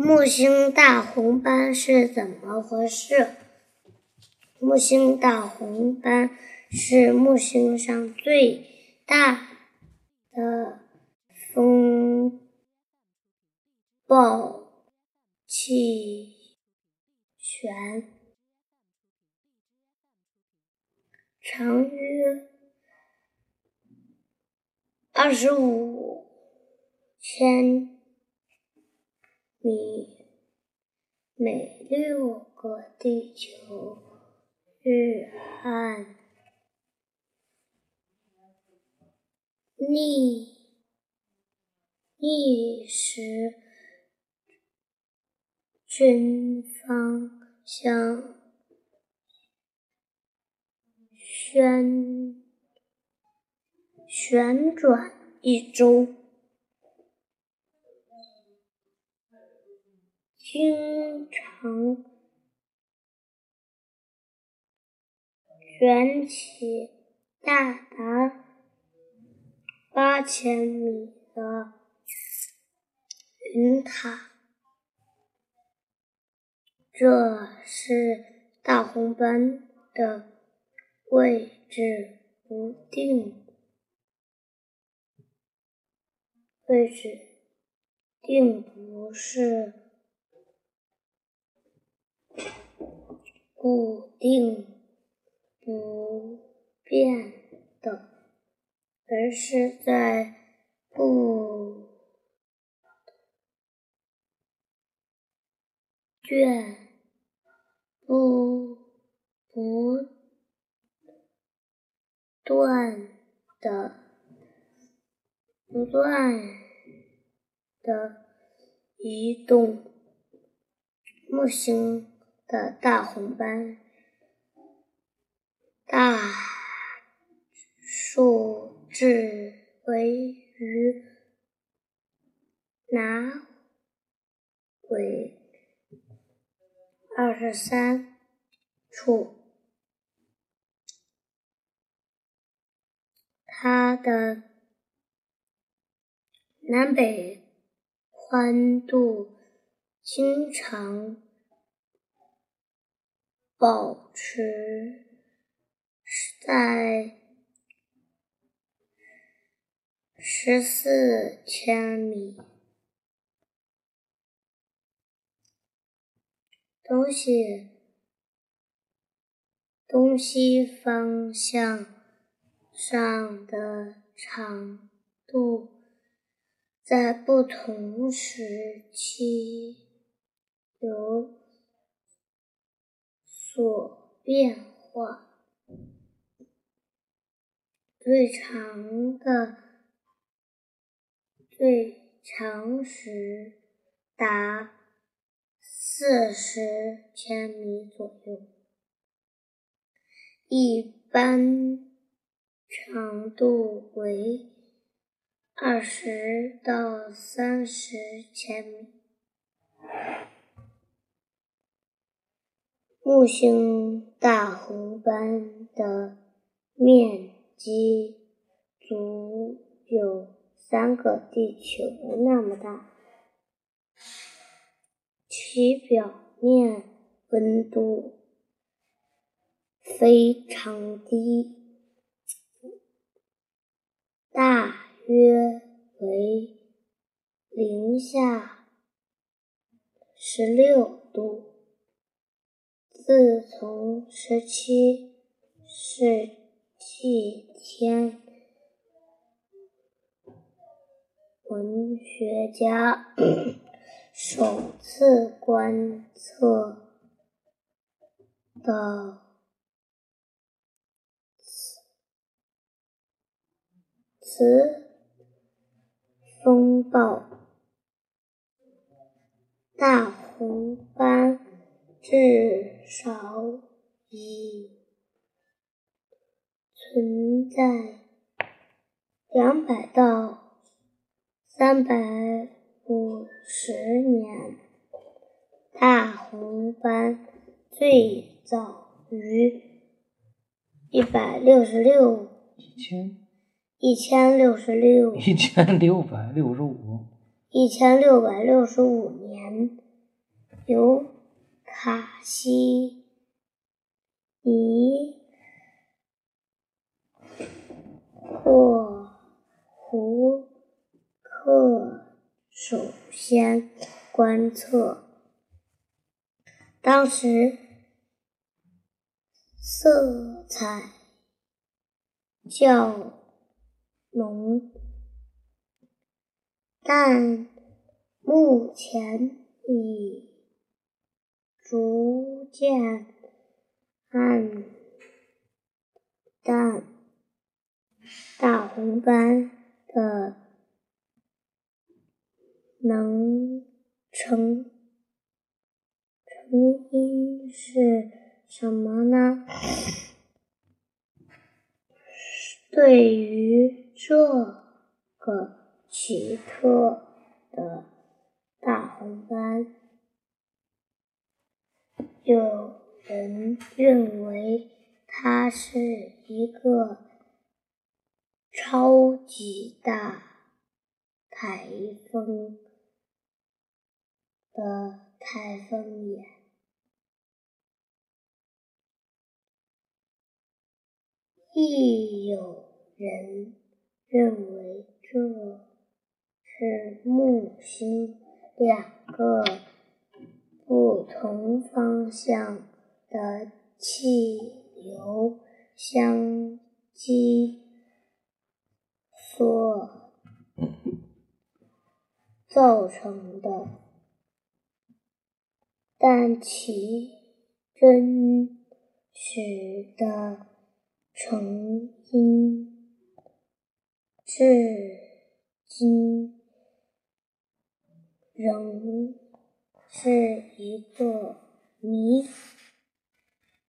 木星大红斑是怎么回事？木星大红斑是木星上最大的风暴气旋，长约二十五千。米每六个地球日暗逆逆时针方向旋旋转一周。经常卷起大达八千米的云塔，这是大红斑的位置不定，位置并不是。固定不变的，而是在不倦不不断的不断的移动，木星。的大红斑，大数至为于拿为二十三处，它的南北宽度经常。保持在十四千米，东西东西方向上的长度在不同时期有。所变化最长的最长时达四十千米左右，一般长度为二十到三十千米。木星大红斑的面积足有三个地球那么大，其表面温度非常低，大约为零下十六度。自从十七世纪天文学家首次观测的此风暴大红斑。至少已存在两百到三百五十年。大红斑最早于一百六十六一千。一千六十六。一千六百六十五。一千六百六十五年由卡西尼霍胡克首先观测。当时色彩较浓，但目前已逐渐暗淡。大红斑的能成。成因是什么呢？对于这个奇特的大红斑，有人认为它是一个超级大台风的台风眼。亦有人认为这是木星两个不同方向的气流相击所造成的，但其真实的。成因至今仍是一个谜。